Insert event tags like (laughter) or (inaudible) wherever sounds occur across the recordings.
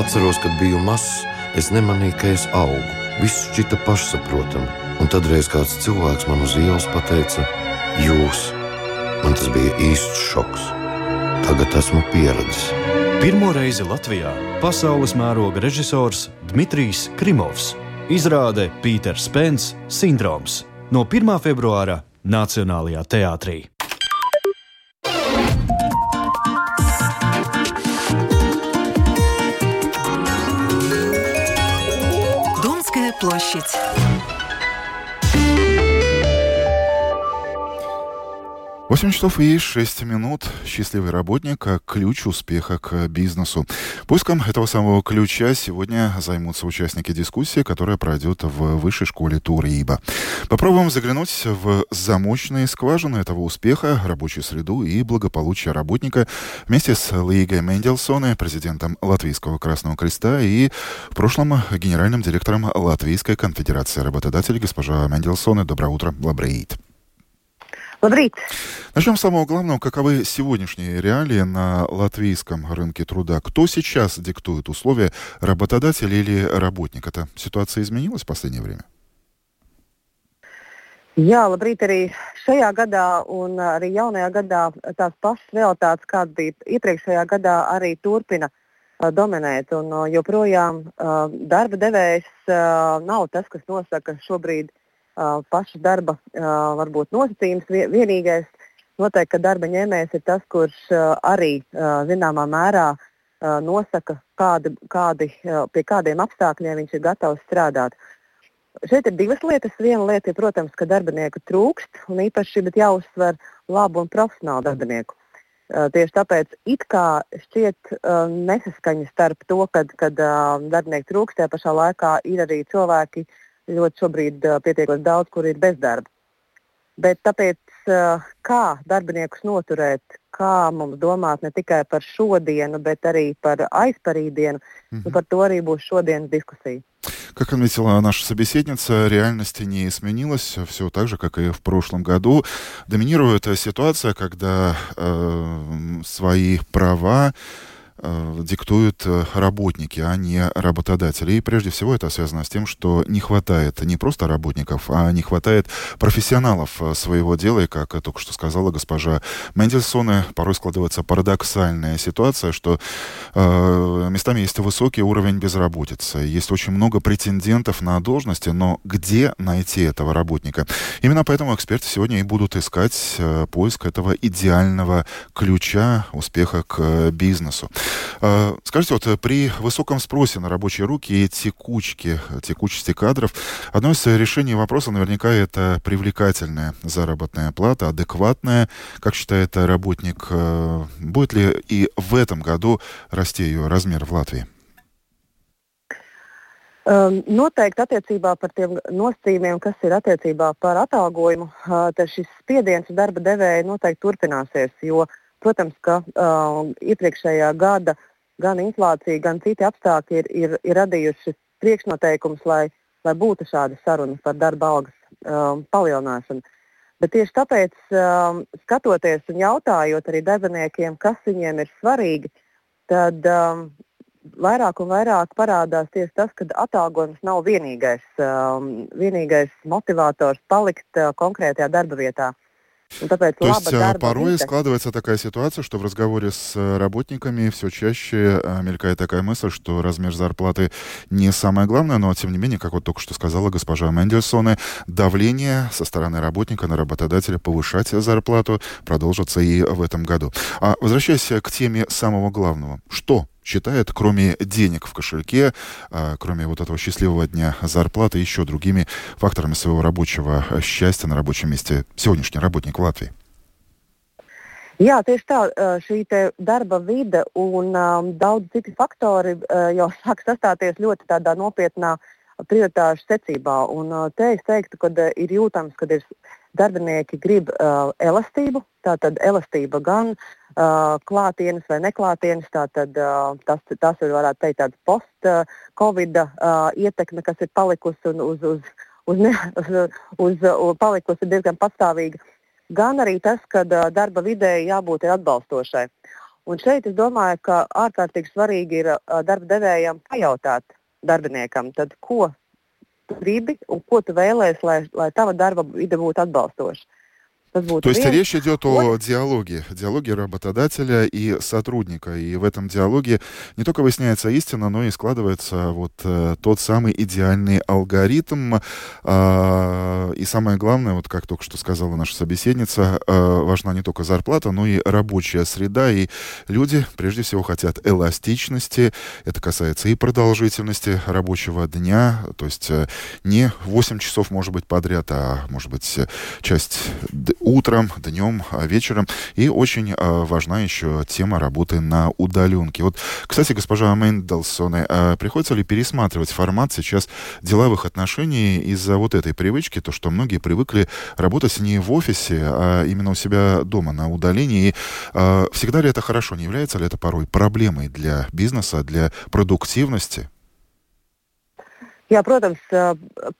Atceros, kad biju mazs, es nemanīju, ka es augu. Viss šķita pašsaprotami, un tad reiz kāds cilvēks man uz ielas pateica, Jūs! Man tas bija īsts šoks. Tagad esmu pieredzis. Pirmo reizi Latvijā pasaules mēroga režisors Dmitrijs Krimovs izrāda Pīters Spence sindroms no 1. februāra Nacionālajā teātrī. Площадь. 8 часов и 6 минут. Счастливый работник как ключ успеха к бизнесу. Поиском этого самого ключа сегодня займутся участники дискуссии, которая пройдет в высшей школе Туриба. Попробуем заглянуть в замочные скважины этого успеха, рабочую среду и благополучие работника вместе с Лигой Мендельсоне, президентом Латвийского Красного Креста и в прошлом генеральным директором Латвийской конфедерации работодателей госпожа Мендельсоне. Доброе утро, Лабрейт. Labrīt! Начнем с самого главного. Каковы сегодняшние реалии на латвийском рынке труда? Кто сейчас диктует условия, работодатель или работник? Эта ситуация изменилась в последнее время? Jā, labrīt arī šajā gadā un arī jaunajā gadā tās pašas realitātes, kāda bija iepriekšējā gadā, arī turpina uh, dominēt. Un, uh, joprojām uh, darba devējs uh, nav tas, kas nosaka šobrīd paša darba varbūt, nosacījums. Vienīgais noteikti, ka darba ņēmējs ir tas, kurš arī zināmā mērā nosaka, kādi, kādi, pie kādiem apstākļiem viņš ir gatavs strādāt. Šeit ir divas lietas. Viena lieta ir, protams, ka darbinieku trūkst, un īpaši jāuzsver labu un profesionālu darbinieku. Tieši tāpēc it kā šķiet nesaskaņa starp to, kad, kad darbinieki trūkst, tajā pašā laikā ir arī cilvēki, uh, ļoti šobrīd uh, pietiekami daudz, kur ir bezdarba. Bet tāpēc, uh, kā darbiniekus noturēt, kā mums domāt ne tikai par šodienu, bet arī par aizparīdienu, mm -hmm. par to arī būs šodienas diskusija. Как отметила наша собеседница, реальность не изменилась, все так же, как и в прошлом году. Доминирует ситуация, когда э, свои права Э, диктуют э, работники, а не работодатели. И прежде всего это связано с тем, что не хватает не просто работников, а не хватает профессионалов э, своего дела. И, как только что сказала госпожа Мендельсона, порой складывается парадоксальная ситуация, что э, местами есть высокий уровень безработицы, есть очень много претендентов на должности, но где найти этого работника? Именно поэтому эксперты сегодня и будут искать э, поиск этого идеального ключа успеха к бизнесу. Э, скажите, вот э, при высоком спросе на рабочие руки и текучке, текучести кадров, одно из решений вопроса наверняка это привлекательная заработная плата, адекватная, как считает работник. Э, будет ли и в этом году расти ее размер в Латвии? Noteikti attiecībā par tiem nosacījumiem, kas ir attiecībā par atalgojumu, tad šis spiediens darba devēja noteikti turpināsies. Jo Protams, ka uh, iepriekšējā gada gan inflācija, gan citi apstākļi ir, ir, ir radījuši priekšnoteikumus, lai, lai būtu šāda saruna par darba algas um, palielināšanu. Bet tieši tāpēc, um, skatoties un jautājot arī darbiniekiem, kas viņiem ir svarīgi, tad um, vairāk un vairāk parādās tieši tas, ka atalgojums nav vienīgais, um, vienīgais motivators palikt uh, konkrētajā darba vietā. Ну, То есть э, порой складывается такая ситуация, что в разговоре с э, работниками все чаще э, мелькает такая мысль, что размер зарплаты не самое главное, но тем не менее, как вот только что сказала госпожа Мендельсоне, давление со стороны работника на работодателя повышать зарплату продолжится и в этом году. А возвращаясь к теме самого главного, что считает, кроме денег в кошельке, а, кроме вот этого счастливого дня зарплаты, еще другими факторами своего рабочего счастья на рабочем месте сегодняшний работник в Латвии? Jā, tieši tā, šī darba vide un um, daudz citi faktori uh, jau (laughs) sāk sastāties ļoti nopietnā prioritāšu secībā. Un, uh, te es teiktu, ka uh, ir jūtams, ka ir darbinieki grib uh, elastību, tātad elastība gan uh, uh, klātienes vai neklātienes. Tātad, uh, tas, tas ir varētu teikt tāds post-covid uh, ietekme, kas ir palikusi un uz, uz, uz, ne, (laughs) uz, uz, uz palikusi diezgan pastāvīga. Gan arī tas, ka uh, darba vidē jābūt atbalstošai. Un šeit es domāju, ka ārkārtīgi svarīgi ir darba devējiem pajautāt darbiniekam, tad, ko tu gribi un ko tu vēlēsies, lai, lai tava darba vide būtu atbalstoša. То есть речь идет о диалоге, диалоге работодателя и сотрудника. И в этом диалоге не только выясняется истина, но и складывается вот э, тот самый идеальный алгоритм. Э, и самое главное, вот как только что сказала наша собеседница, э, важна не только зарплата, но и рабочая среда. И люди прежде всего хотят эластичности. Это касается и продолжительности рабочего дня. То есть э, не 8 часов, может быть, подряд, а может быть часть утром, днем, а, вечером. И очень а, важна еще тема работы на удаленке. Вот, кстати, госпожа Мендельсон, а приходится ли пересматривать формат сейчас деловых отношений из-за вот этой привычки, то, что многие привыкли работать не в офисе, а именно у себя дома на удалении. Всегда ли это хорошо? Не является ли это порой проблемой для бизнеса, для продуктивности? Jā, protams,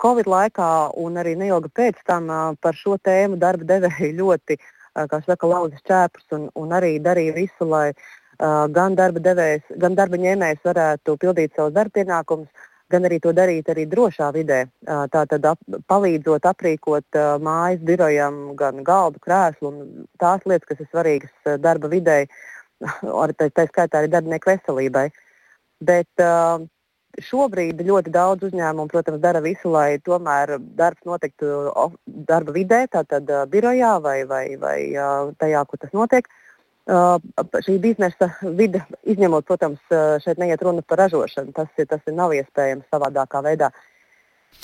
Covid laikā un arī neilgi pēc tam par šo tēmu darba devēji ļoti, saka, lauza šķēpus un, un arī darīja visu, lai gan darba devējs, gan darba ņēmējs varētu pildīt savus darba pienākumus, gan arī to darīt arī drošā vidē. Tātad ap, palīdzot aprīkot mājas birojam gan galdu, krēslu un tās lietas, kas ir svarīgas darba vidē, (laughs) tā, tā skaitā arī darbinieku veselībai. Bet, uh, Šobrīd ļoti daudz uzņēmumu, protams, dara visu, lai tomēr darbs notiktu darba vidē, tātad birojā vai, vai, vai tajā, kur tas notiek. Šī biznesa vide, izņemot, protams, šeit neiet runa par ražošanu, tas, tas nav iespējams savādākā veidā. Uh,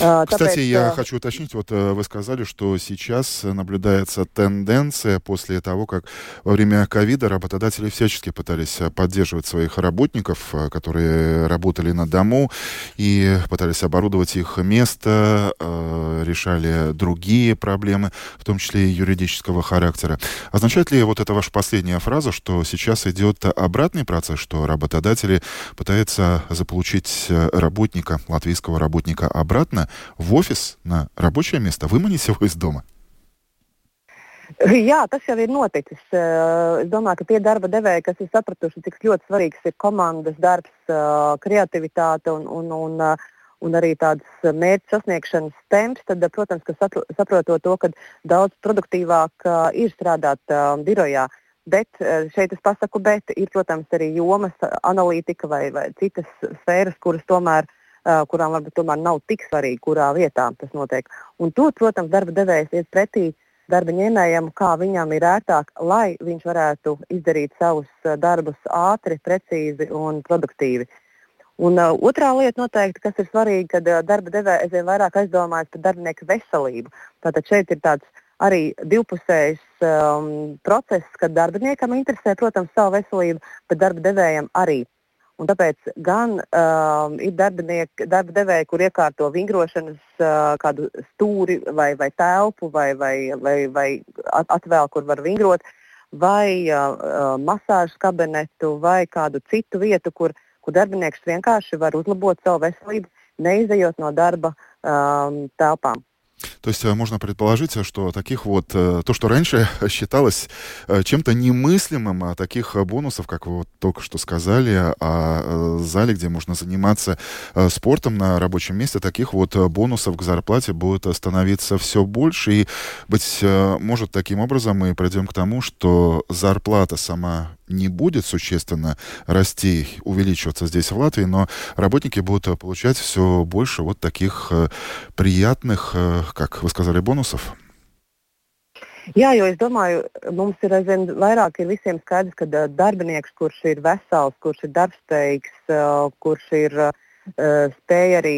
А, Кстати, я хочу уточнить, вот э, вы сказали, что сейчас наблюдается тенденция после того, как во время ковида работодатели всячески пытались э, поддерживать своих работников, э, которые работали на дому, и пытались оборудовать их место, решали другие проблемы, в том числе и юридического характера. Означает ли вот эта ваша последняя фраза, что сейчас идет обратный процесс, что работодатели пытаются заполучить работника, латвийского работника обратно, обратно в офис, на рабочее место, выманить его из дома? Jā, tas jau ir noticis. Es domāju, ka tie darba devēji, kas ir sapratuši, cik ļoti svarīgs ir komandas darbs, kreativitāte un, un, un, un arī tāds mērķu sasniegšanas temps, tad, protams, ka saprotot to, ka daudz produktīvāk ir strādāt birojā. Bet šeit es pasaku, bet ir, protams, arī jomas, analītika vai, vai citas sfēras, kuras tomēr kurām varbūt tomēr nav tik svarīgi, kurā vietā tas notiek. Un tur, protams, darba devējs iet pretī darba ņēmējam, kā viņam ir ērtāk, lai viņš varētu izdarīt savus darbus ātri, precīzi un produktīvi. Un, uh, otrā lieta, noteikti, kas ir svarīga, kad uh, darba devēja aizvien vairāk aizdomājas par darbinieku veselību. Tātad šeit ir tāds arī divpusējs um, process, kad darbiniekam interesē, protams, savu veselību, bet darba devējam arī. Un tāpēc gan uh, ir darba devēji, kur iekārto vingrošanas uh, kādu stūri vai, vai telpu, vai, vai, vai, vai atvēl, kur var vingrot, vai uh, masāžas kabinetu, vai kādu citu vietu, kur, kur darbinieks vienkārši var uzlabot savu veselību, neizejot no darba um, telpām. То есть э, можно предположить, что таких вот, э, то, что раньше (laughs) считалось э, чем-то немыслимым, а таких бонусов, как вы вот только что сказали, о зале, где можно заниматься спортом на рабочем месте, таких вот бонусов к зарплате будет становиться все больше. И, быть может, таким образом мы придем к тому, что зарплата сама не будет существенно расти, увеличиваться здесь в Латвии, но работники будут получать все больше вот таких приятных, как вы сказали, бонусов. Jā, jo es domāju, mums ir aizvien vairāk ir visiem skaidrs, ka darbinieks, kurš ir vesels, kurš ir darbspējīgs, kurš ir spēj arī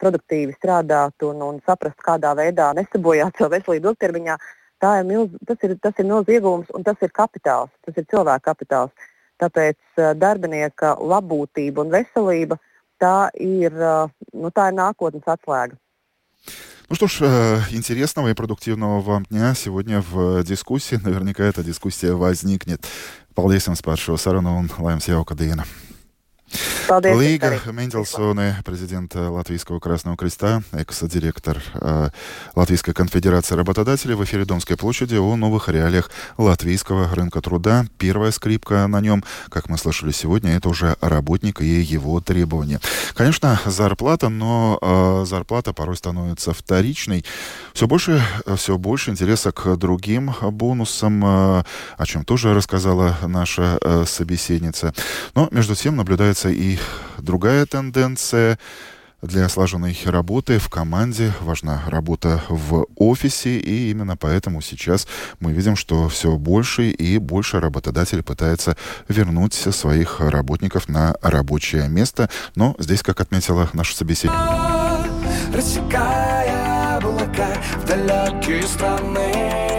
produktīvi strādāt un, un saprast, kādā veidā nesabojāt savu veselību ilgtermiņā, ir milz, tas, ir, tas ir milzīgs iegūms un tas ir kapitāls, tas ir cilvēka kapitāls. Tāpēc uh, darbinieka labbūtība un veselība tā ir, uh, nu, tā ir nākotnes atslēga. Ну что ж, э, интересного и продуктивного вам дня сегодня в дискуссии. Наверняка эта дискуссия возникнет. Paldies jums par šo sarunu un lai jums jauka diena. Paldies, Līga Мендельсоне, президент Латвийского Красного Креста, экс-директор э, Латвийской конфедерации работодателей в эфире Домской площади о новых реалиях латвийского рынка труда. Первая скрипка на нем, как мы слышали сегодня, это уже работник и его требования. Конечно, зарплата, но э, зарплата порой становится вторичной. Все больше, все больше интереса к другим бонусам, э, о чем тоже рассказала наша э, собеседница. Но между тем наблюдается и другая тенденция. Для слаженной работы в команде важна работа в офисе, и именно поэтому сейчас мы видим, что все больше и больше работодатель пытается вернуть своих работников на рабочее место. Но здесь, как отметила наша собеседница, страны,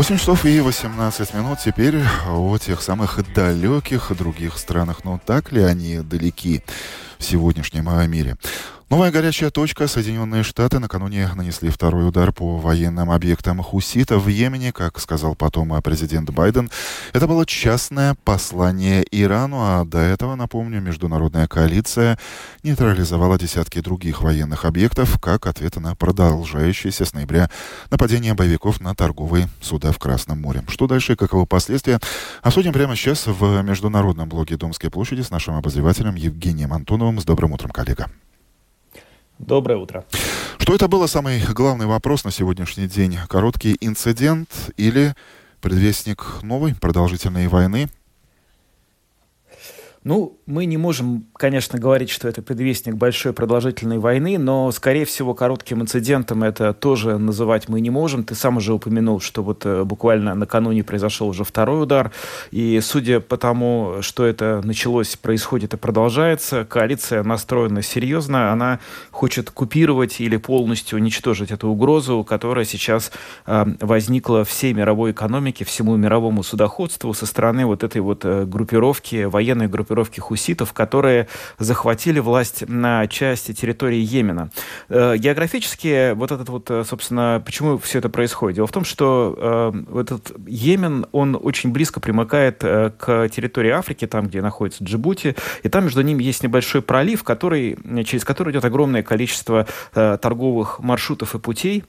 8 часов и 18 минут теперь о тех самых далеких других странах. Но так ли они далеки в сегодняшнем мире? Новая горячая точка. Соединенные Штаты накануне нанесли второй удар по военным объектам хуситов в Йемене, как сказал потом президент Байден. Это было частное послание Ирану, а до этого, напомню, международная коалиция нейтрализовала десятки других военных объектов как ответ на продолжающееся с ноября нападение боевиков на торговые суда в Красном море. Что дальше и каковы последствия, обсудим прямо сейчас в международном блоге Домской площади с нашим обозревателем Евгением Антоновым. С добрым утром, коллега. Доброе утро. Что это было самый главный вопрос на сегодняшний день? Короткий инцидент или предвестник новой продолжительной войны? Ну, мы не можем, конечно, говорить, что это предвестник большой продолжительной войны, но, скорее всего, коротким инцидентом это тоже называть мы не можем. Ты сам уже упомянул, что вот э, буквально накануне произошел уже второй удар, и судя по тому, что это началось, происходит и продолжается, коалиция настроена серьезно, она хочет купировать или полностью уничтожить эту угрозу, которая сейчас э, возникла всей мировой экономике, всему мировому судоходству со стороны вот этой вот э, группировки, военной группировки группировки хуситов, которые захватили власть на части территории Йемена. Э, географически вот этот вот, э, собственно, почему все это происходит? Дело в том, что э, этот Йемен, он очень близко примыкает к территории Африки, там, где находится Джибути, и там между ними есть небольшой пролив, который, через который идет огромное количество торговых маршрутов и путей,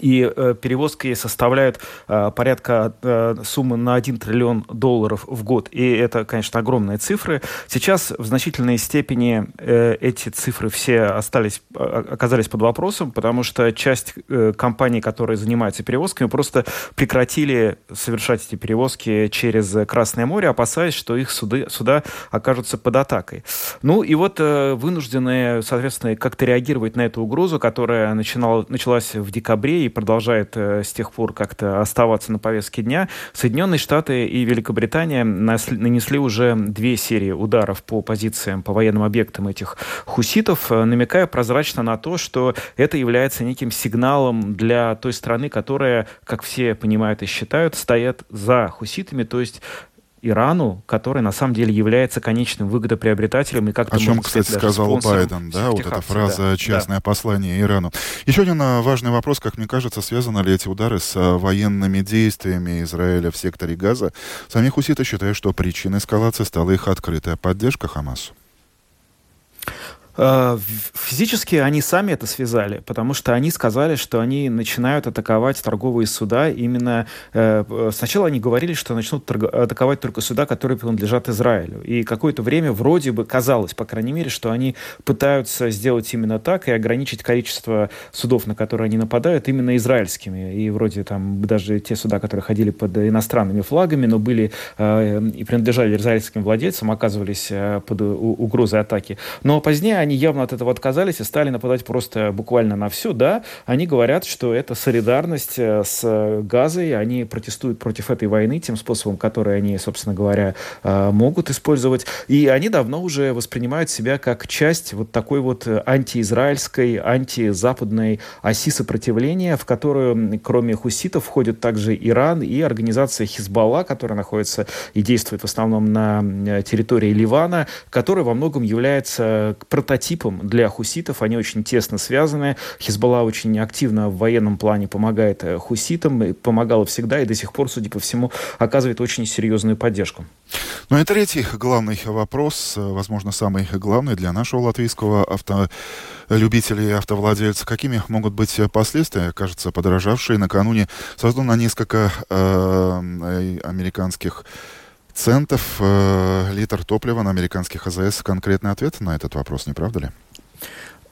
и э, перевозки составляют э, порядка э, суммы на 1 триллион долларов в год. И это, конечно, огромные цифры. Сейчас в значительной степени э, эти цифры все остались, э, оказались под вопросом, потому что часть э, компаний, которые занимаются перевозками, просто прекратили совершать эти перевозки через Красное море, опасаясь, что их суды, суда окажутся под атакой. Ну и вот э, вынуждены, соответственно, как-то реагировать на эту угрозу, которая начинала, началась в декабре и продолжает э, с тех пор как-то оставаться на повестке дня, Соединенные Штаты и Великобритания нанесли уже две серии ударов по позициям, по военным объектам этих хуситов, э, намекая прозрачно на то, что это является неким сигналом для той страны, которая, как все понимают и считают, стоят за хуситами, то есть Ирану, который на самом деле является конечным выгодоприобретателем и как-то О чем, кстати, сказал Байден, да, вот эта фраза да, «частное да. послание Ирану». Еще один а, важный вопрос, как мне кажется, связаны ли эти удары с а, военными действиями Израиля в секторе Газа. Сами хуситы считают, что причиной эскалации стала их открытая поддержка Хамасу. Э, физически они сами это связали, потому что они сказали, что они начинают атаковать торговые суда именно... Э, сначала они говорили, что начнут атаковать только суда, которые принадлежат Израилю. И какое-то время вроде бы казалось, по крайней мере, что они пытаются сделать именно так и ограничить количество судов, на которые они нападают, именно израильскими. И вроде там даже те суда, которые ходили под иностранными флагами, но были э, и принадлежали израильским владельцам, оказывались под угрозой атаки. Но позднее они явно от этого отказались и стали нападать просто буквально на все, да, они говорят, что это солидарность э, с Газой, они протестуют против этой войны тем способом, который они, собственно говоря, э, могут использовать, и они давно уже воспринимают себя как часть вот такой вот антиизраильской, антизападной оси сопротивления, в которую, кроме хуситов, входят также Иран и организация Хизбалла, которая находится и действует в основном на э, территории Ливана, которая во многом является прототипом прототипом для хуситов. Они очень тесно связаны. Хизбалла очень активно в военном плане помогает э, хуситам, и помогала всегда и до сих пор, судя по всему, оказывает очень серьезную поддержку. Ну и третий главный вопрос, э, возможно, самый главный для нашего латвийского автолюбителя и автовладельца. Какими могут быть последствия, кажется, подорожавшие накануне на несколько э, американских центов э, литр топлива на американских АЗС конкретный ответ на этот вопрос, не правда ли?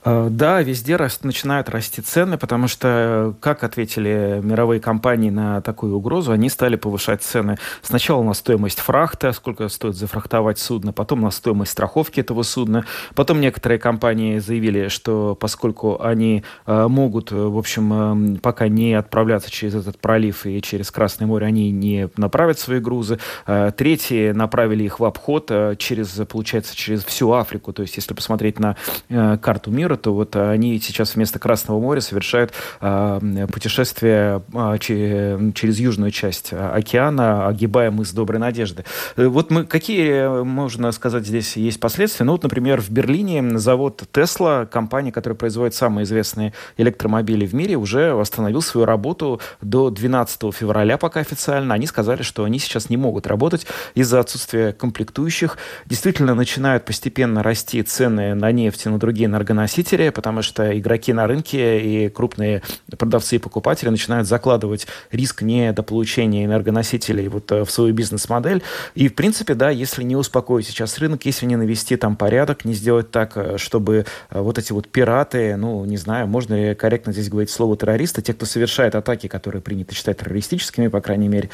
Э, да, везде раст, начинают расти цены, потому что, как ответили мировые компании на такую угрозу, они стали повышать цены сначала на стоимость фрахта, сколько стоит зафрахтовать судно, потом на стоимость страховки этого судна. Потом некоторые компании заявили, что поскольку они э, могут, в общем, э, пока не отправляться через этот пролив и через Красное море, они не направят свои грузы. Э, третьи направили их в обход э, через, получается, через всю Африку. То есть, если посмотреть на э, карту мира, то вот они сейчас вместо Красного моря совершают э, путешествие э, через южную часть океана, огибая мыс Доброй Надежды. Вот мы, какие, можно сказать, здесь есть последствия? Ну вот, например, в Берлине завод Tesla, компания, которая производит самые известные электромобили в мире, уже восстановил свою работу до 12 февраля пока официально. Они сказали, что они сейчас не могут работать из-за отсутствия комплектующих. Действительно начинают постепенно расти цены на нефть и на другие энергоносители носителей, потому что игроки на рынке и крупные продавцы и покупатели начинают закладывать риск недополучения энергоносителей вот э, в свою бизнес-модель. И, в принципе, да, если не успокоить сейчас рынок, если не навести там порядок, не сделать так, э, чтобы э, вот эти вот пираты, ну, не знаю, можно ли корректно здесь говорить слово террористы, те, кто совершает атаки, которые принято считать террористическими, по крайней мере,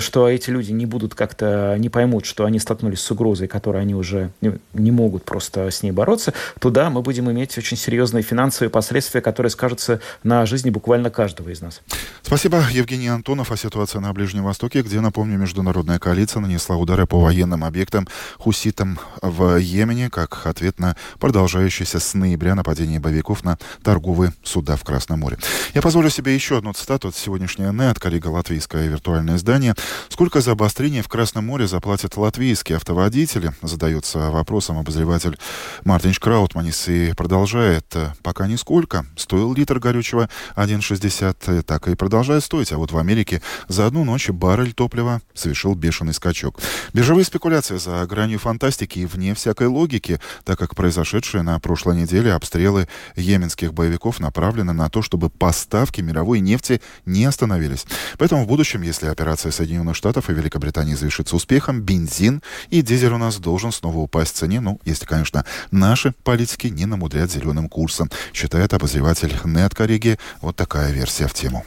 что эти люди не будут как-то, не поймут, что они столкнулись с угрозой, которой они уже не могут просто с ней бороться, то да, мы будем иметь иметь очень серьезные финансовые последствия, которые скажутся на жизни буквально каждого из нас. Спасибо, Евгений Антонов. О ситуации на Ближнем Востоке, где, напомню, международная коалиция нанесла удары по военным объектам хуситам в Йемене, как ответ на продолжающееся с ноября нападение боевиков на торговые суда в Красном море. Я позволю себе еще одну цитату от сегодняшней НЭ, коллега латвийское виртуальное издание. Сколько за обострение в Красном море заплатят латвийские автоводители? Задается вопросом обозреватель Мартин Краутманис и продолжает продолжает э, пока нисколько. Стоил литр горючего 1,60, э, так и продолжает стоить. А вот в Америке за одну ночь баррель топлива совершил бешеный скачок. Биржевые спекуляции за гранью фантастики и вне всякой логики, так как произошедшие на прошлой неделе обстрелы йеменских боевиков направлены на то, чтобы поставки мировой нефти не остановились. Поэтому в будущем, если операция Соединенных Штатов и Великобритании завершится успехом, бензин и дизель у нас должен снова упасть в цене. Ну, если, конечно, наши политики не намудрят управлять зеленым курсом, считает обозреватель Нет Кориги. Вот такая версия в тему.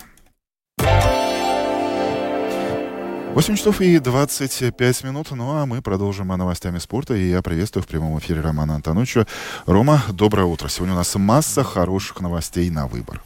8 часов и 25 минут. Ну а мы продолжим новостями спорта. И я приветствую в прямом эфире Романа Антоновича. Рома, доброе утро. Сегодня у нас масса хороших новостей на выбор.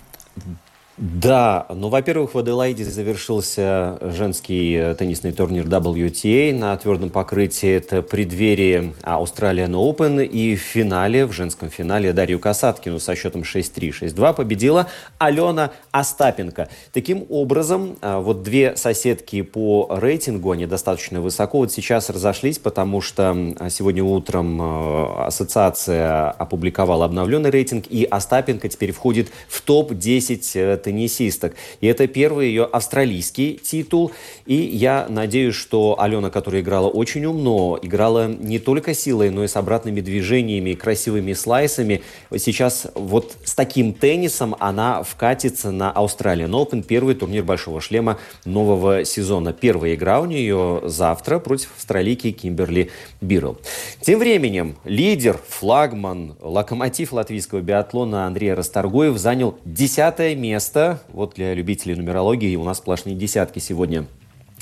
Да, ну, во-первых, в Аделаиде завершился женский э, теннисный турнир WTA на твердом покрытии. Это преддверие Australian Open. И в финале, в женском финале, Дарью Касаткину со счетом 6-3, 6-2 победила Алена Остапенко. Таким образом, а, вот две соседки по рейтингу, они достаточно высоко вот сейчас разошлись, потому что сегодня утром э, ассоциация опубликовала обновленный рейтинг, и Остапенко теперь входит в топ-10 теннисисток. И это первый ее австралийский титул. И я надеюсь, что Алена, которая играла очень умно, играла не только силой, но и с обратными движениями, красивыми слайсами, сейчас вот с таким теннисом она вкатится на Australian Open, первый турнир Большого шлема нового сезона. Первая игра у нее завтра против австралийки Кимберли Бирл. Тем временем лидер, флагман, локомотив латвийского биатлона Андрей Расторгуев занял десятое место место. Вот для любителей нумерологии у нас сплошные десятки сегодня.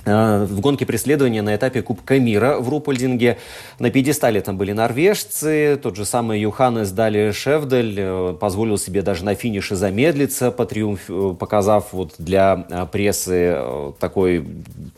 А, в гонке преследования на этапе Кубка мира в Рупольдинге на пьедестале там были норвежцы, тот же самый Юханес Дали Шевдель э, позволил себе даже на финише замедлиться, по триумф, э, показав вот для э, прессы такой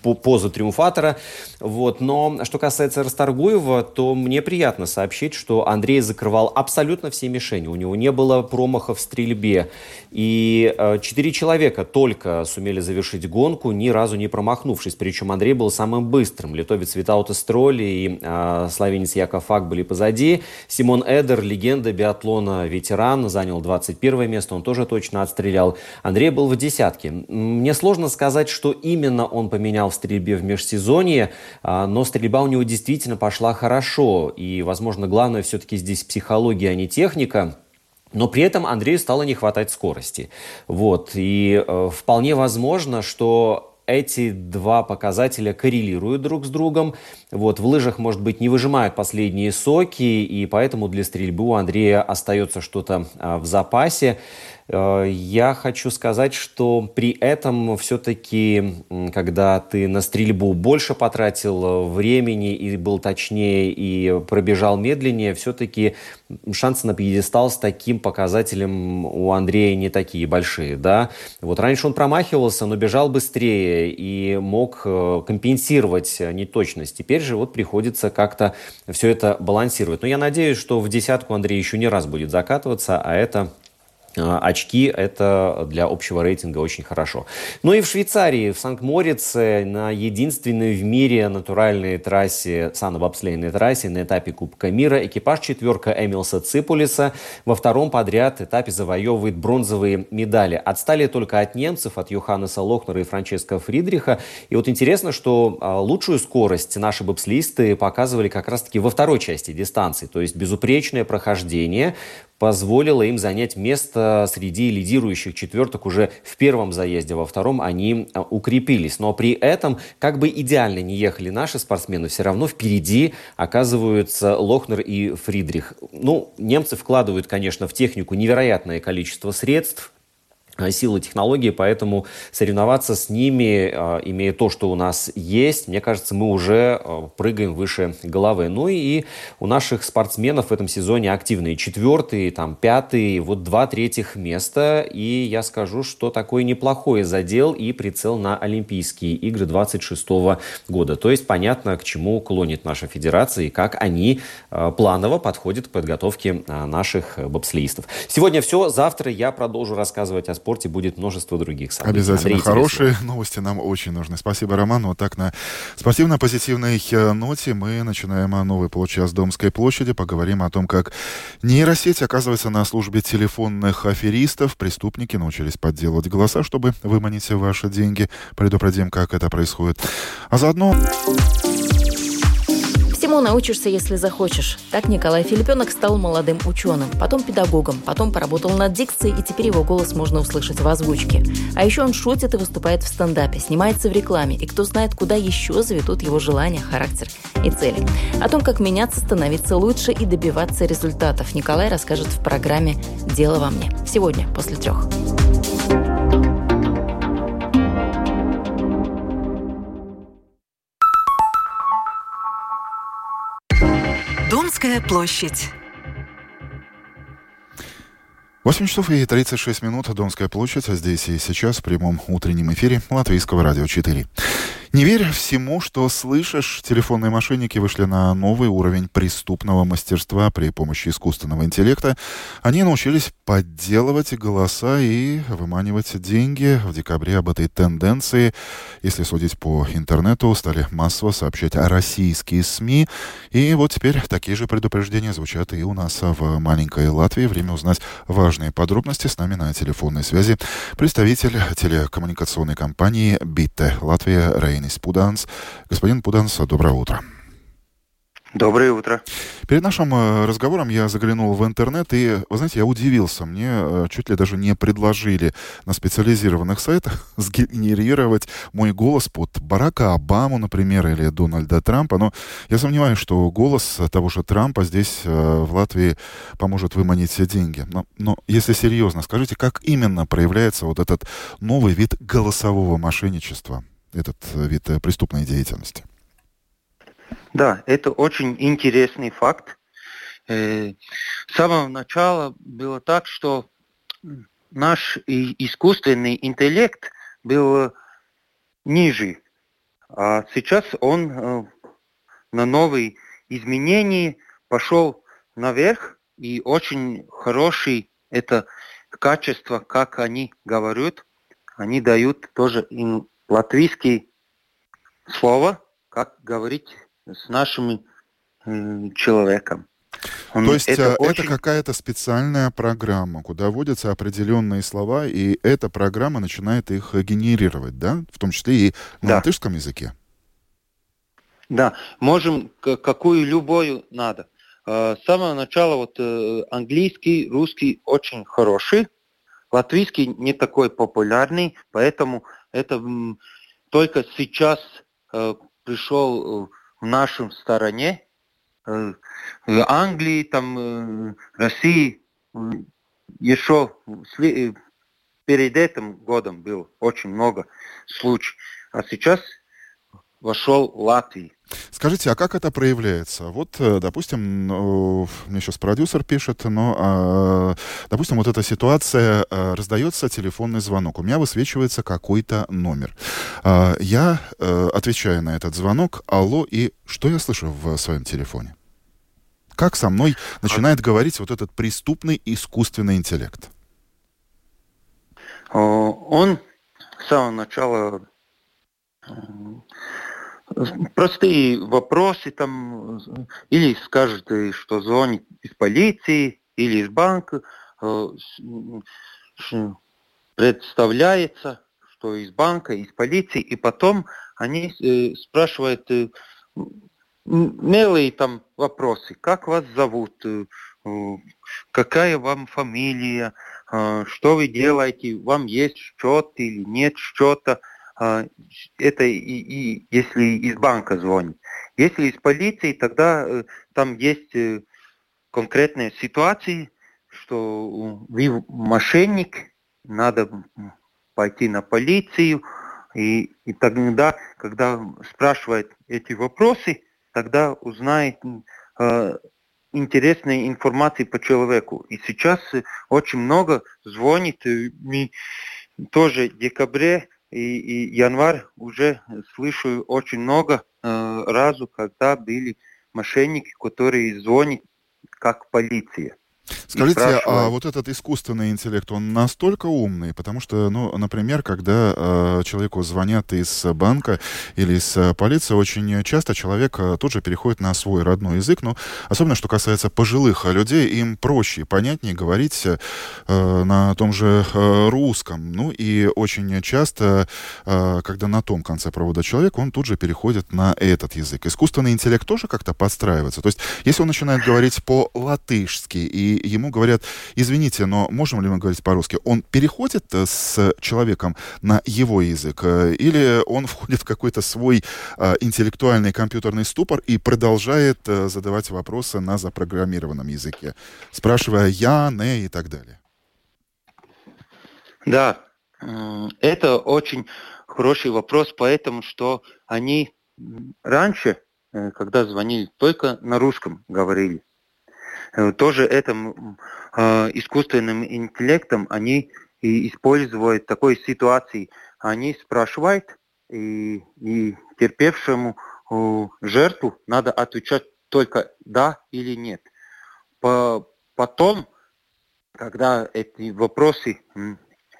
позу триумфатора. Вот. Но что касается Расторгуева, то мне приятно сообщить, что Андрей закрывал абсолютно все мишени. У него не было промахов в стрельбе. И четыре человека только сумели завершить гонку, ни разу не промахнувшись причем Андрей был самым быстрым. Литовец Витаута Строли и э, славянец Яков Фак были позади. Симон Эдер, легенда биатлона, ветеран, занял 21 место, он тоже точно отстрелял. Андрей был в десятке. Мне сложно сказать, что именно он поменял в стрельбе в межсезонье, э, но стрельба у него действительно пошла хорошо. И, возможно, главное все-таки здесь психология, а не техника. Но при этом Андрею стало не хватать скорости. Вот. И э, вполне возможно, что эти два показателя коррелируют друг с другом. Вот, в лыжах, может быть, не выжимают последние соки, и поэтому для стрельбы у Андрея остается что-то а, в запасе. Э, я хочу сказать, что при этом все-таки, когда ты на стрельбу больше потратил времени и был точнее и пробежал медленнее, все-таки шансы на пьедестал с таким показателем у Андрея не такие большие. Да? Вот раньше он промахивался, но бежал быстрее и мог э, компенсировать неточность. Теперь же вот приходится как-то все это балансировать. Но я надеюсь, что в десятку Андрей еще не раз будет закатываться, а это очки – это для общего рейтинга очень хорошо. Ну и в Швейцарии, в Санкт-Морице, на единственной в мире натуральной трассе, санобобслейной трассе на этапе Кубка мира экипаж четверка Эмилса Ципулиса во втором подряд этапе завоевывает бронзовые медали. Отстали только от немцев, от Йоханнеса Лохнера и Франческо Фридриха. И вот интересно, что а, лучшую скорость наши бобслисты показывали как раз-таки во второй части дистанции, то есть безупречное прохождение позволило им занять место среди лидирующих четверток уже в первом заезде, во втором они а, укрепились. Но при этом, как бы идеально не ехали наши спортсмены, все равно впереди оказываются Лохнер и Фридрих. Ну, немцы вкладывают, конечно, в технику невероятное количество средств, силы технологии, поэтому соревноваться с ними, э, имея то, что у нас есть, мне кажется, мы уже э, прыгаем выше головы. Ну и у наших спортсменов в этом сезоне активные четвертый, там пятый, вот два третьих места. И я скажу, что такой неплохой задел и прицел на Олимпийские игры 26 года. То есть понятно, к чему клонит наша федерация и как они планово подходят к подготовке наших бобслеистов. Сегодня все. Завтра я продолжу рассказывать о спорте будет множество других событий. Обязательно. Андрей, Хорошие тебе новости нам очень нужны. Спасибо, Роман. Вот так на спортивно-позитивной э, ноте мы начинаем новый получас Домской площади. Поговорим о том, как нейросеть оказывается на службе телефонных аферистов. Преступники научились подделывать голоса, чтобы выманить ваши деньги. Предупредим, как это происходит. А заодно... Всему научишься, если захочешь. Так Николай Филиппенок стал молодым ученым, потом педагогом, потом поработал над дикцией, и теперь его голос можно услышать в озвучке. А еще он шутит и выступает в стендапе, снимается в рекламе, и кто знает, куда еще заведут его желания, характер и цели. О том, как меняться, становиться лучше и добиваться результатов, Николай расскажет в программе «Дело во мне». Сегодня, после трех. Домская площадь. 8 часов и 36 минут. Домская площадь. А здесь и сейчас в прямом утреннем эфире Латвийского радио 4. Не верь всему, что слышишь. Телефонные мошенники вышли на новый уровень преступного мастерства при помощи искусственного интеллекта. Они научились подделывать голоса и выманивать деньги. В декабре об этой тенденции, если судить по интернету, стали массово сообщать российские СМИ. И вот теперь такие же предупреждения звучат и у нас в маленькой Латвии. Время узнать важные подробности. С нами на телефонной связи представитель телекоммуникационной компании «Bite» Латвия Рейн Денис Пуданс. Господин Пуданс, доброе утро. Доброе утро. Перед нашим э, разговором я заглянул в интернет, и, вы знаете, я удивился. Мне э, чуть ли даже не предложили на специализированных сайтах (laughs) сгенерировать мой голос под Барака Обаму, например, или Дональда Трампа. Но я сомневаюсь, что голос того же Трампа здесь, э, в Латвии, поможет выманить все деньги. Но, но если серьезно, скажите, как именно проявляется вот этот новый вид голосового мошенничества? этот вид преступной деятельности. Да, это очень интересный факт. Э, с самого начала было так, что наш искусственный интеллект был ниже, а сейчас он на новые изменения пошел наверх, и очень хороший это качество, как они говорят, они дают тоже латвийский слово, как говорить с нашим э, человеком. То есть это, это очень... какая-то специальная программа, куда вводятся определенные слова, и эта программа начинает их генерировать, да? В том числе и на да. латышском языке. Да, можем какую любую надо. С самого начала вот английский, русский очень хороший, латвийский не такой популярный, поэтому это только сейчас пришел в нашем стороне, Англии, там, России еще перед этим годом было очень много случаев. А сейчас вошел Латвии. Скажите, а как это проявляется? Вот, э, допустим, ну, мне сейчас продюсер пишет, но, а, допустим, вот эта ситуация, а, раздается телефонный звонок, у меня высвечивается какой-то номер. А, я а, отвечаю на этот звонок, алло, и что я слышу в своем телефоне? Как со мной начинает говорить вот этот преступный искусственный интеллект? Он с самого начала простые вопросы там, или скажет, что звонит из полиции, или из банка, э, представляется, что из банка, из полиции, и потом они э, спрашивают э, милые там вопросы, как вас зовут, какая вам фамилия, что вы делаете, вам есть счет или нет счета, это и, и если из банка звонит. Если из полиции, тогда э, там есть э, конкретные ситуации, что вы мошенник, надо пойти на полицию, и, и тогда, когда спрашивает эти вопросы, тогда узнает э, интересной информации по человеку. И сейчас очень много звонит, мы тоже в декабре и, и январь уже слышу очень много э, разу, когда были мошенники, которые звонят как полиция. Скажите, а вот этот искусственный интеллект, он настолько умный? Потому что, ну, например, когда э, человеку звонят из банка или из э, полиции, очень часто человек э, тут же переходит на свой родной язык. Но особенно, что касается пожилых людей, им проще и понятнее говорить э, на том же э, русском. Ну и очень часто, э, когда на том конце провода человек, он тут же переходит на этот язык. Искусственный интеллект тоже как-то подстраивается. То есть, если он начинает говорить по-латышски и ему говорят, извините, но можем ли мы говорить по-русски? Он переходит э, с человеком на его язык э, или он (laughs) входит в какой-то свой э, интеллектуальный компьютерный ступор и продолжает задавать вопросы на запрограммированном языке, спрашивая «я», «не» и так далее? Да, это очень хороший вопрос, поэтому что они раньше, когда звонили, только на русском говорили. Э, тоже этим э, искусственным интеллектом они используют такой ситуации. Они спрашивают, и, и терпевшему э, жертву надо отвечать только да или нет. По, потом, когда эти вопросы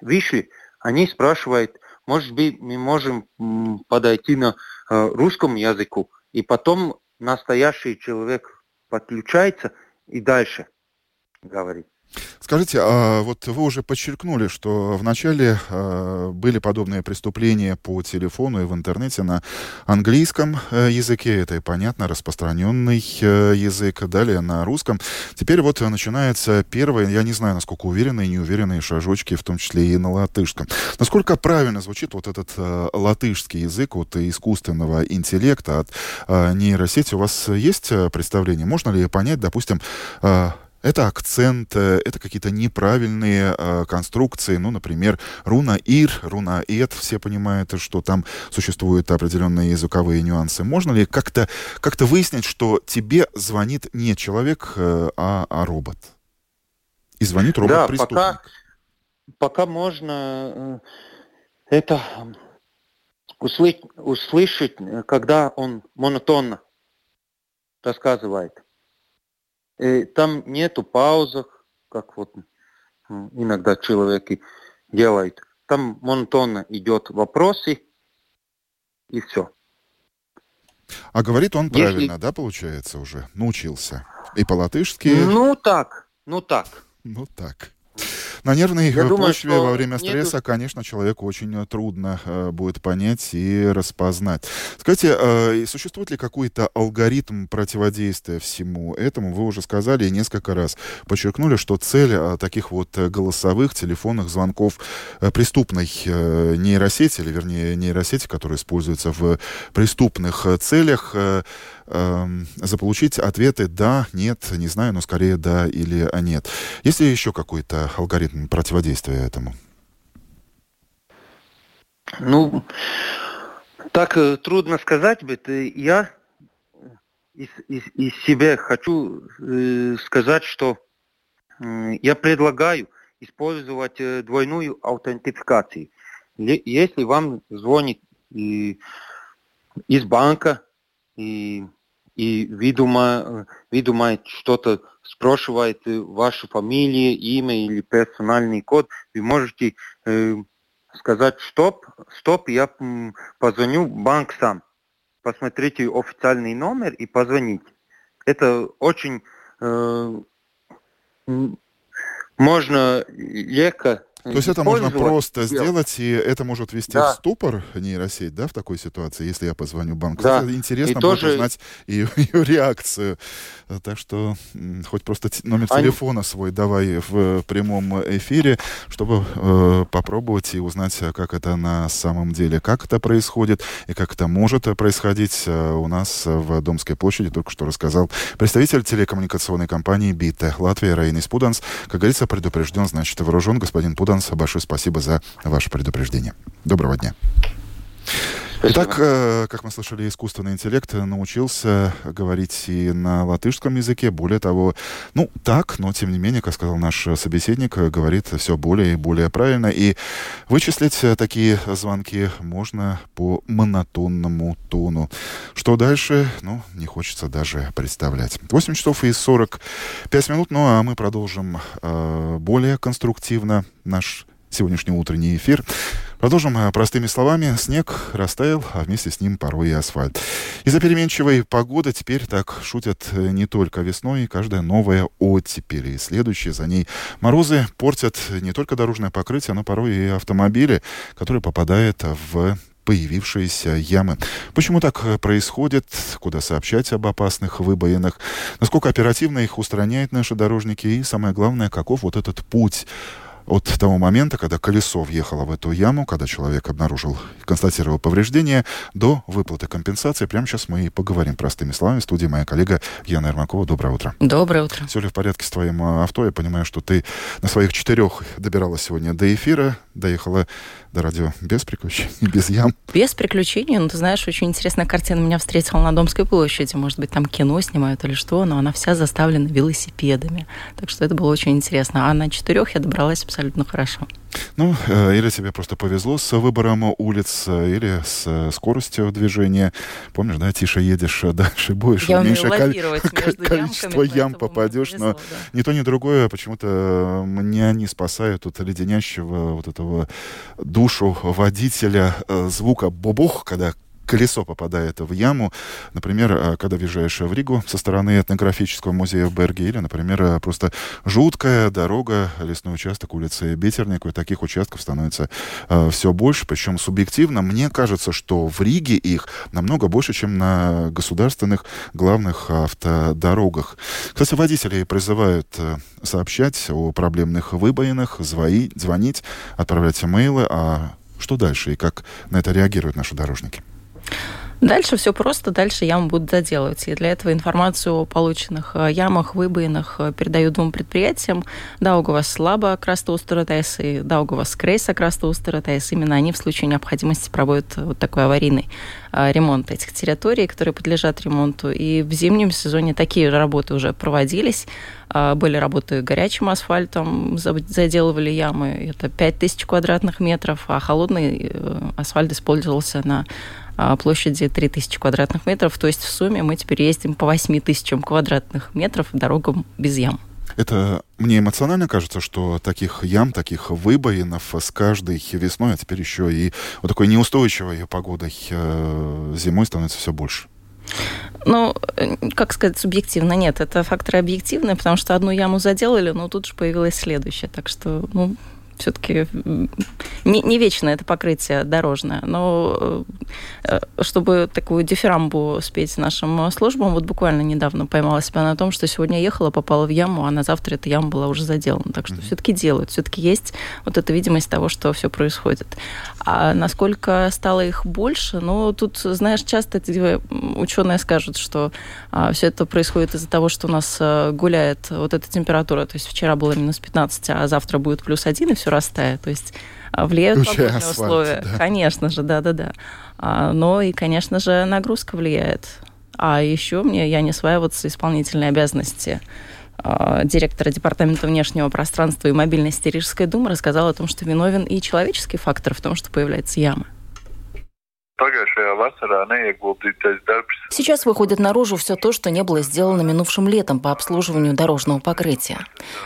вышли, они спрашивают, может быть, мы можем подойти на русском языку, и потом настоящий человек подключается – и дальше говорить. Скажите, а вот вы уже подчеркнули, что вначале э, были подобные преступления по телефону и в интернете на английском э, языке, это и понятно, распространенный э, язык, далее на русском. Теперь вот начинается первые, я не знаю, насколько уверенные и неуверенные шажочки, в том числе и на латышском. Насколько правильно звучит вот этот э, латышский язык от искусственного интеллекта, от нейросети? У вас есть представление? Можно ли понять, допустим, это акцент, э, это какие-то неправильные э, конструкции, ну, например, руна ир, руна эт, все понимают, что там существуют определенные языковые нюансы. Можно ли как-то как выяснить, что тебе звонит не человек, э, а, а робот? И звонит робот-преступник. Да, пока, пока можно э, это услышать, услышать, когда он монотонно рассказывает. И там нету паузок, как вот иногда человек делает. Там монотонно идет вопросы, и все. А говорит он правильно, Если... да, получается уже? Научился. И по-латышски. Ну так, ну так. Ну так. На нервной Я думаю, почве во время стресса, нету... конечно, человеку очень э, трудно э, будет понять и распознать. Скажите, э, существует ли какой-то алгоритм противодействия всему этому? Вы уже сказали и несколько раз подчеркнули, что цель э, таких вот э, голосовых телефонных звонков э, преступной э, нейросети, или вернее нейросети, которые используются в преступных э, целях, э, э, заполучить ответы «да», «нет», не знаю, но скорее «да» или «нет». Есть ли еще какой-то алгоритм противодействия этому? Ну, так э, трудно сказать, ведь я из, из, из себя хочу э, сказать, что э, я предлагаю использовать э, двойную аутентификацию. Если вам звонит э, из банка и и видимо, видимо что-то спрашивает вашу фамилию, имя или персональный код, вы можете э, сказать стоп, стоп, я позвоню в банк сам. Посмотрите официальный номер и позвонить. Это очень э, можно легко то есть это можно просто сделать, и это может ввести да. в ступор нейросеть, да, в такой ситуации, если я позвоню в банк. Да. Интересно и будет тоже... узнать ее, ее реакцию. Так что хоть просто номер Они... телефона свой давай в прямом эфире, чтобы э, попробовать и узнать, как это на самом деле, как это происходит и как это может происходить э, у нас в Домской площади, только что рассказал представитель телекоммуникационной компании БИТ Латвия Раинис Пуданс. Как говорится, предупрежден, значит вооружен. Господин Пуданс Иванс, большое спасибо за ваше предупреждение. Доброго дня. Итак, э, как мы слышали, искусственный интеллект научился говорить и на латышском языке. Более того, ну, так, но тем не менее, как сказал наш собеседник, говорит все более и более правильно. И вычислить такие звонки можно по монотонному тону. Что дальше, ну, не хочется даже представлять. 8 часов и 45 минут, ну, а мы продолжим э, более конструктивно наш сегодняшний утренний эфир. Продолжим э, простыми словами. Снег растаял, а вместе с ним порой и асфальт. Из-за переменчивой погоды теперь так шутят э, не только весной, каждая новая оттепель. И следующие за ней морозы портят не только дорожное покрытие, но порой и автомобили, которые попадают в появившиеся ямы. Почему так э, происходит? Куда сообщать об опасных выбоинах? Насколько оперативно их устраняют наши дорожники? И самое главное, каков вот этот путь от того момента, когда колесо въехало в эту яму, когда человек обнаружил, констатировал повреждение, до выплаты компенсации. Прямо сейчас мы и поговорим простыми словами. В студии моя коллега Яна Ермакова. Доброе утро. Доброе утро. Все ли в порядке с твоим а, авто? Я понимаю, что ты на своих четырех добиралась сегодня до эфира, доехала до радио без приключений, (laughs) без ям. Без приключений. Ну, ты знаешь, очень интересная картина меня встретила на Домской площади. Может быть, там кино снимают или что, но она вся заставлена велосипедами. Так что это было очень интересно. А на четырех я добралась абсолютно хорошо. Ну, э, или тебе просто повезло с выбором улиц, э, или с э, скоростью движения. Помнишь, да, тише едешь, дальше будешь, Я меньше (laughs) количество ям попадешь. Повезло, но да. ни то, ни другое почему-то меня не спасают от леденящего вот этого душу водителя звука бубух, когда колесо попадает в яму. Например, э, когда въезжаешь в Ригу со стороны этнографического музея в Берге, или, например, э, просто жуткая дорога, лесной участок улицы Бетерник, и таких участков становится э, все больше. Причем субъективно мне кажется, что в Риге их намного больше, чем на государственных главных автодорогах. Кстати, водители призывают э, сообщать о проблемных выбоинах, звонить, отправлять имейлы, а что дальше и как на это реагируют наши дорожники? Дальше все просто, дальше ямы будут заделывать. И для этого информацию о полученных э, ямах, выбоинах э, передаю двум предприятиям. Daugavas labā krasta uzturētājs и Daugavas kreisā krasta uzturētājs. Именно они в случае необходимости проводят вот такой аварийный э, ремонт этих территорий, которые подлежат ремонту. И в зимнем сезоне такие работы уже проводились. Были работы горячим асфальтом, заделывали ямы. Это 5000 квадратных метров, а холодный асфальт использовался на площади 3000 квадратных метров. То есть в сумме мы теперь ездим по 8 тысячам квадратных метров дорогам без ям. Это мне эмоционально кажется, что таких ям, таких выбоинов с каждой весной, а теперь еще и вот такой неустойчивой погодой э, зимой становится все больше. Ну, как сказать, субъективно нет. Это факторы объективные, потому что одну яму заделали, но тут же появилась следующая. Так что, ну, все-таки не, не вечно это покрытие дорожное. Но э, чтобы такую дифирамбу спеть нашим службам, вот буквально недавно поймала себя на том, что сегодня ехала, попала в яму, а на завтра эта яма была уже заделана. Так что mm-hmm. все-таки делают. Все-таки есть вот эта видимость того, что все происходит. А насколько стало их больше, ну, тут, знаешь, часто эти ученые скажут, что а, все это происходит из-за того, что у нас гуляет вот эта температура. То есть вчера было минус 15, а завтра будет плюс 1, и все растает. То есть а, влияют Включая погодные асфальт, условия. Да. Конечно же, да-да-да. А, но и, конечно же, нагрузка влияет. А еще мне я не осваиваться исполнительные обязанности а, директора Департамента внешнего пространства и мобильности Рижской думы рассказал о том, что виновен и человеческий фактор в том, что появляется яма. Сейчас выходит наружу все то, что не было сделано минувшим летом по обслуживанию дорожного покрытия.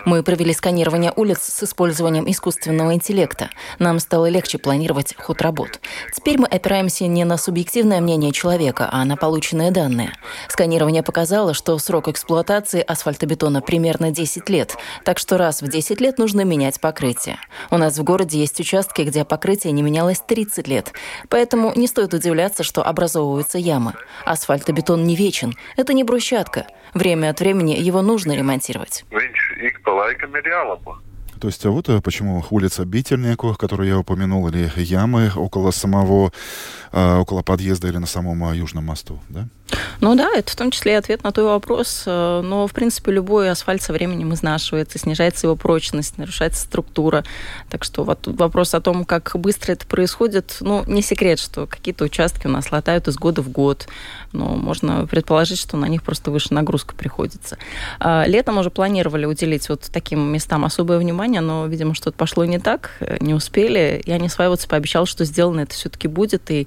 Мы провели сканирование улиц с использованием искусственного интеллекта. Нам стало легче планировать ход работ. Теперь мы опираемся не на субъективное мнение человека, а на полученные данные. Сканирование показало, что срок эксплуатации асфальтобетона примерно 10 лет, так что раз в 10 лет нужно менять покрытие. У нас в городе есть участки, где покрытие не менялось 30 лет, поэтому не стоит стоит удивляться, что образовываются ямы. Асфальтобетон не вечен. Это не брусчатка. Время от времени его нужно ремонтировать. То есть а вот э, почему улица Бительнику, которую я упомянул, или ямы около самого, около подъезда или на самом э, Южном мосту, да? Ну да, это в том числе и ответ на твой вопрос. Но, в принципе, любой асфальт со временем изнашивается, снижается его прочность, нарушается структура. Так что вот вопрос о том, как быстро это происходит, ну, не секрет, что какие-то участки у нас латают из года в год. Но можно предположить, что на них просто выше нагрузка приходится. Летом уже планировали уделить вот таким местам особое внимание, но, видимо, что-то пошло не так, не успели. Я не осваиваться пообещал, что сделано это все-таки будет, и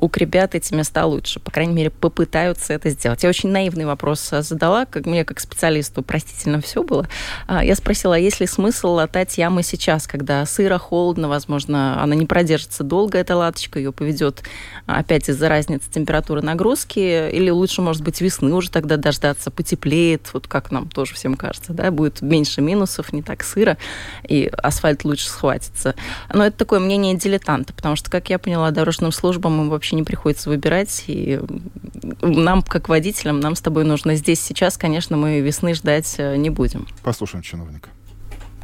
укрепят эти места лучше. По крайней мере, попытаются это сделать. Я очень наивный вопрос задала, как мне, как специалисту, простительно все было. А, я спросила, а есть ли смысл латать ямы сейчас, когда сыро, холодно, возможно, она не продержится долго, эта латочка, ее поведет опять из-за разницы температуры нагрузки, или лучше, может быть, весны уже тогда дождаться, потеплеет, вот как нам тоже всем кажется, да, будет меньше минусов, не так сыро, и асфальт лучше схватится. Но это такое мнение дилетанта, потому что, как я поняла, дорожным службам им вообще вообще не приходится выбирать. И нам, как водителям, нам с тобой нужно здесь, сейчас, конечно, мы весны ждать э, не будем. Послушаем чиновника.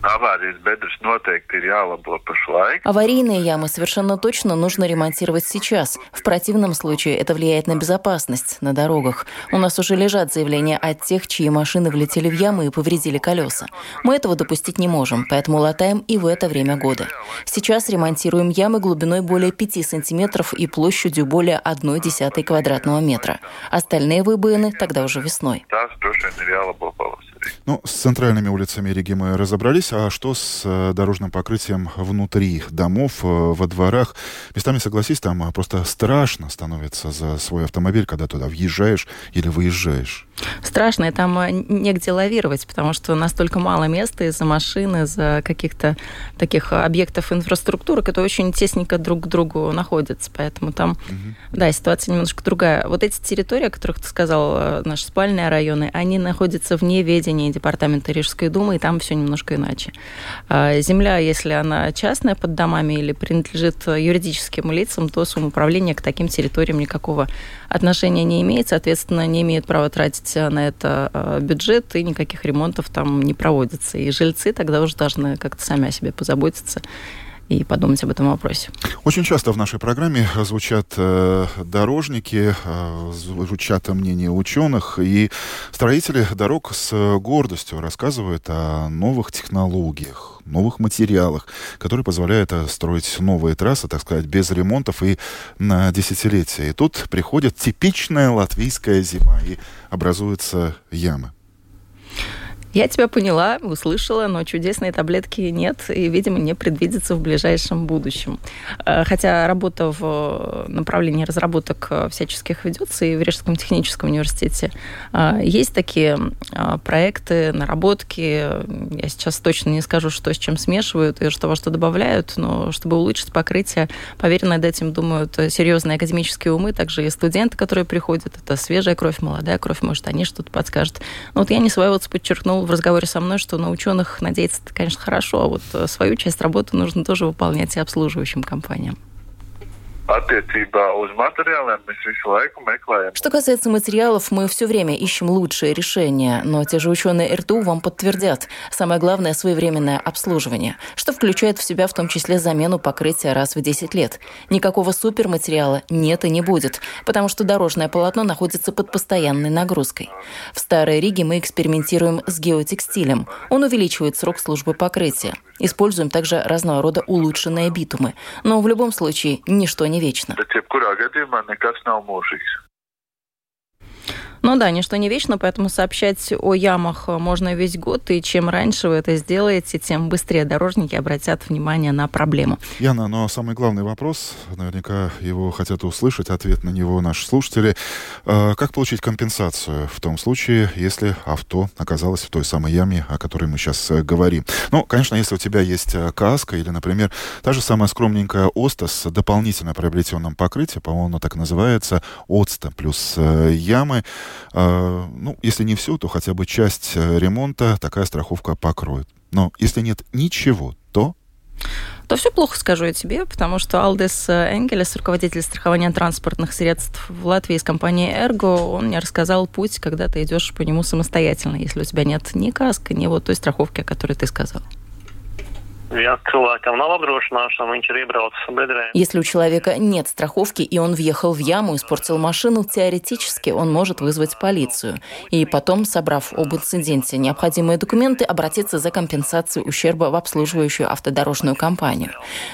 Аварijas bedres noteikti ir jālabo pašlaik. Аварийные ямы совершенно точно нужно ремонтировать сейчас. В противном случае это влияет на безопасность на дорогах. У нас уже лежат заявления от тех, чьи машины влетели в ямы и повредили колеса. Мы этого допустить не можем, поэтому латаем и в это время года. Сейчас ремонтируем ямы глубиной более 5 сантиметров и площадью более 1,1 квадратного метра. Остальные выбоины тогда уже весной. Ну, с центральными улицами Риги мы разобрались. А что с э, дорожным покрытием внутри домов, э, во дворах? Местами, согласись, там э, просто страшно становится за свой автомобиль, когда туда въезжаешь или выезжаешь. Страшно, и там негде лавировать, потому что настолько мало места из-за машины, из-за каких-то таких объектов инфраструктуры, которые очень тесненько друг к другу находятся. Поэтому там, угу. да, ситуация немножко другая. Вот эти территории, о которых ты сказал, наши спальные районы, они находятся вне ведения управления Департамента Рижской думы, и там все немножко иначе. А, земля, если она частная под домами или принадлежит юридическим лицам, то самоуправление к таким территориям никакого отношения не имеет, соответственно, не имеет права тратить на это а, бюджет, и никаких ремонтов там не проводится. И жильцы тогда уже должны как-то сами о себе позаботиться и подумать об этом вопросе. Очень часто в нашей программе звучат э, дорожники, э, звучат мнения ученых, и строители дорог с гордостью рассказывают о новых технологиях, новых материалах, которые позволяют э, строить новые трассы, так сказать, без ремонтов и на десятилетия. И тут приходит типичная латвийская зима, и образуются ямы. Я тебя поняла, услышала, но чудесной таблетки нет и, видимо, не предвидится в ближайшем будущем. Э, хотя работа в направлении разработок э, всяческих ведется и в Рижском техническом университете. Э, есть такие проекты, наработки. Я сейчас точно не скажу, что с чем смешивают и что во что добавляют, но чтобы улучшить покрытие, поверь, над этим думают серьезные академические умы, также и студенты, которые приходят. Это свежая кровь, молодая кровь, может, они что-то подскажут. Но вот я не свое вот подчеркнул в разговоре со мной, что на ученых надеяться, конечно, хорошо, а вот э, свою часть работы нужно тоже выполнять и обслуживающим компаниям. Uz materiāliem mēs visu laiku meklējam. Что касается материалов, мы все время ищем лучшие решения, но те же ученые РТУ вам подтвердят. Самое главное – своевременное обслуживание, что включает в себя в том числе замену покрытия раз в 10 лет. Никакого суперматериала нет и не будет, потому что дорожное полотно находится под постоянной нагрузкой. В Старой Риге мы экспериментируем с геотекстилем. Он увеличивает срок службы покрытия. Используем также разного рода улучшенные битумы. Но в любом случае ничто не вечно. Ну да, ничто не вечно, поэтому сообщать о ямах можно весь год, и чем раньше вы это сделаете, тем быстрее дорожники обратят внимание на проблему. Яна, но самый главный вопрос, наверняка его хотят услышать, ответ на него наши слушатели. А, как получить компенсацию в том случае, если авто оказалось в той самой яме, о которой мы сейчас э, говорим? Ну, конечно, если у тебя есть э, каска или, например, та же самая скромненькая Оста с дополнительно приобретенным покрытием, по-моему, так называется, Отста плюс э, ямы, а, ну, если не все, то хотя бы часть э, ремонта такая страховка покроет. Но если нет ничего, то то все плохо, скажу я тебе, потому что Алдес Энгелес, руководитель страхования транспортных средств в Латвии из компании Ergo, он мне рассказал путь, когда ты идешь по нему самостоятельно, если у тебя нет ни каска, ни вот той страховки, о которой ты сказал. Если у человека нет страховки и он въехал в яму и испортил машину, теоретически он может вызвать полицию. И потом, собрав об инциденте необходимые документы, обратиться за компенсацией ущерба в обслуживающую автодорожную компанию.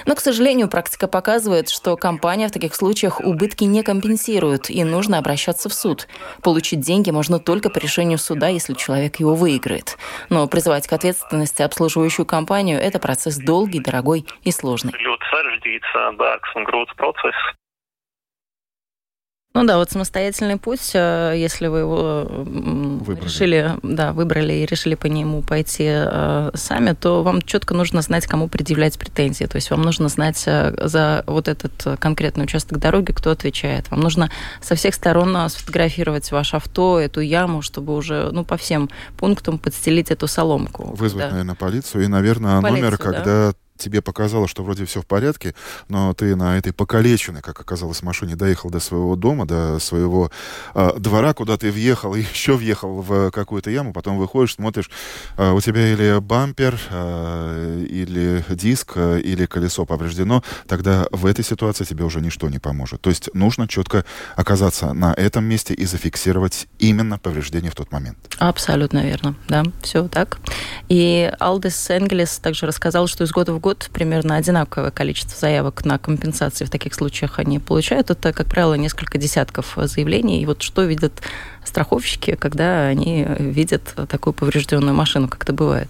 Но, к сожалению, практика показывает, что компания в таких случаях убытки не компенсирует, и нужно обращаться в суд. Получить деньги можно только по решению суда, если человек его выиграет. Но призывать к ответственности обслуживающую компанию – это процесс процесс долгий, дорогой и сложный. Ну да, вот самостоятельный путь, э, если вы его выбрали. решили, да, выбрали и решили по нему пойти э, сами, то вам четко нужно знать, кому предъявлять претензии. То есть вам нужно знать э, за вот этот конкретный участок дороги, кто отвечает. Вам нужно со всех сторон сфотографировать ваше авто, эту яму, чтобы уже ну, по всем пунктам подстелить эту соломку. Вызвать, да. наверное, полицию и, наверное, полицию, номер, когда да тебе показалось, что вроде все в порядке, но ты на этой покалеченной, как оказалось, машине доехал до своего дома, до своего э, двора, куда ты въехал, (laughs) и еще въехал в какую-то яму, потом выходишь, смотришь, э, у тебя или бампер, э, или диск, э, или колесо повреждено, тогда в этой ситуации тебе уже ничто не поможет. То есть нужно четко оказаться на этом месте и зафиксировать именно повреждение в тот момент. Абсолютно верно, да, все так. И Алдес Энгелес также рассказал, что из года в год год примерно одинаковое количество заявок на компенсации в таких случаях они получают. Это, как правило, несколько десятков заявлений. И вот что видят страховщики, когда они видят такую поврежденную машину, как это бывает?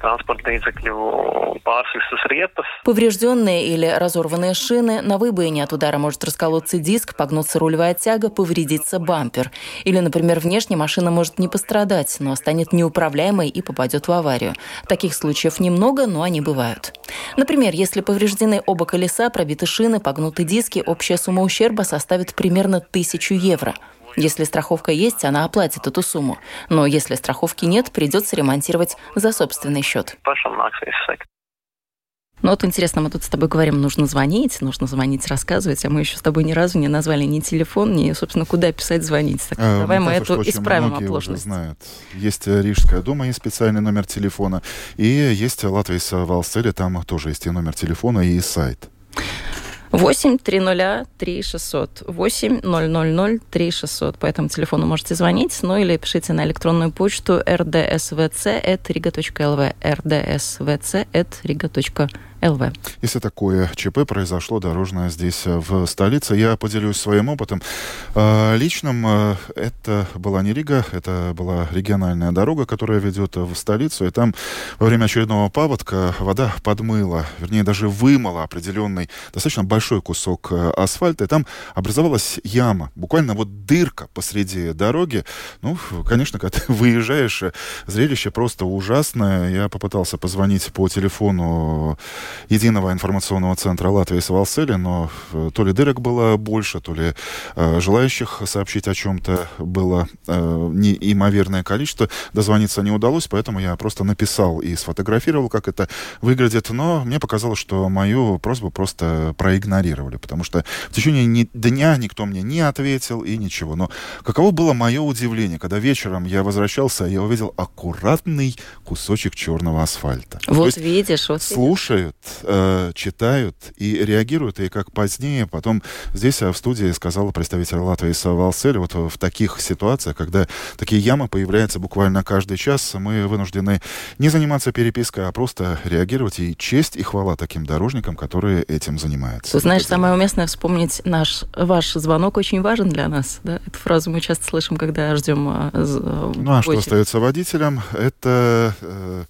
Транспортных līdzekļu pārsvistas riepas. Поврежденные или разорванные шины, на выбоине от удара может расколоться диск, погнуться рулевая тяга, повредиться бампер. Или, например, внешне машина может не пострадать, но станет неуправляемой и попадет в аварию. Таких случаев немного, но они бывают. Например, если повреждены оба колеса, пробиты шины, погнуты диски, общая сумма ущерба составит примерно тысячу евро. Если страховка есть, она оплатит эту сумму. Но если страховки нет, придется ремонтировать за собственный счет. Ну вот интересно, мы тут с тобой говорим, нужно звонить, нужно звонить, рассказывать, а мы еще с тобой ни разу не назвали ни телефон, ни, собственно, куда писать, звонить. Так, а, давай мы эту исправим оплошность. знают. Есть Рижская дума, есть специальный номер телефона, и есть Латвийс Валстеле, там тоже есть и номер телефона, и сайт. 8 300 3600. 8 000 3600. По этому телефону можете звонить, ну или пишите на электронную почту rdsvc.riga.lv rdsvc.riga.lv ЛВ. Если такое ЧП произошло дорожное здесь, э, в столице, я поделюсь своим опытом. Э, личным э, это была не Рига, это была региональная дорога, которая ведет в столицу, и там во время очередного паводка вода подмыла, вернее, даже вымыла определенный, достаточно большой кусок асфальта, и там образовалась яма, буквально вот дырка посреди дороги. Ну, конечно, когда ты (laughs) выезжаешь, зрелище просто ужасное. Я попытался позвонить по телефону единого информационного центра Латвии Савалсели, но э, то ли дырок было больше, то ли э, желающих сообщить о чем-то было э, неимоверное количество. Дозвониться не удалось, поэтому я просто написал и сфотографировал, как это выглядит. Но мне показалось, что мою просьбу просто проигнорировали, потому что в течение ни дня никто мне не ответил и ничего. Но каково было мое удивление, когда вечером я возвращался, я увидел аккуратный кусочек черного асфальта. Вот видишь, вот слушают, э, читают и реагируют. И как позднее, потом здесь а в студии сказала представитель Латвии Савалсель, вот в таких ситуациях, когда такие ямы появляются буквально каждый час, мы вынуждены не заниматься перепиской, а просто реагировать. И честь и хвала таким дорожникам, которые этим занимаются. Ты знаешь, самое уместное вспомнить наш, ваш звонок очень важен для нас. Да? Эту фразу мы часто слышим, когда ждем а, Ну а что остается водителям? Это э,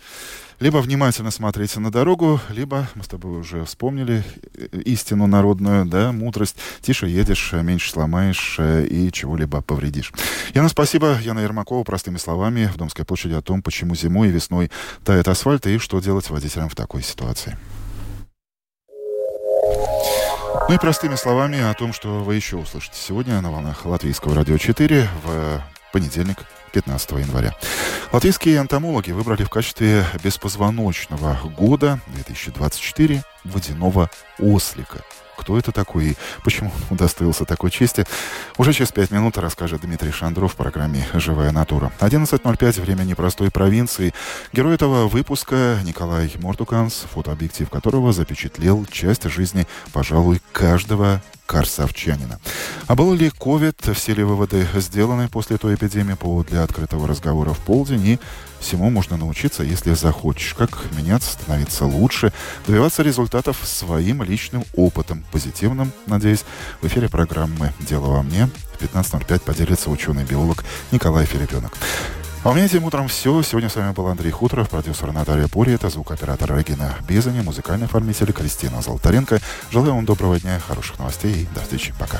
либо внимательно смотрите на дорогу, либо, мы с тобой уже вспомнили э, истину народную, да, мудрость. Тише едешь, меньше сломаешь э, и чего-либо повредишь. Яна, спасибо. Яна Ермакова простыми словами в Домской площади о том, почему зимой и весной тает асфальт и что делать водителям в такой ситуации. Ну и простыми словами о том, что вы еще услышите сегодня на волнах Латвийского радио 4 в понедельник, 15 января. Латвийские энтомологи выбрали в качестве беспозвоночного года 2024 водяного ослика. Кто это такой и почему удостоился такой чести, уже через пять минут расскажет Дмитрий Шандров в программе «Живая натура». 11.05, время непростой провинции. Герой этого выпуска Николай Мортуканс, фотообъектив которого запечатлел часть жизни, пожалуй, каждого Карсовчанина. А был ли COVID, все ли выводы сделаны после той эпидемии, повод для открытого разговора в полдень, и всему можно научиться, если захочешь. Как меняться, становиться лучше, добиваться результатов своим личным опытом, позитивным, надеюсь. В эфире программы «Дело во мне» в 15.05 поделится ученый-биолог Николай Филипенок. А у меня этим утром все. Сегодня с вами был Андрей Хуторов, продюсер Наталья Пурьета, звукооператор Регина Безани, музыкальный оформитель Кристина Золотаренко. Желаю вам доброго дня, хороших новостей и до встречи. Пока.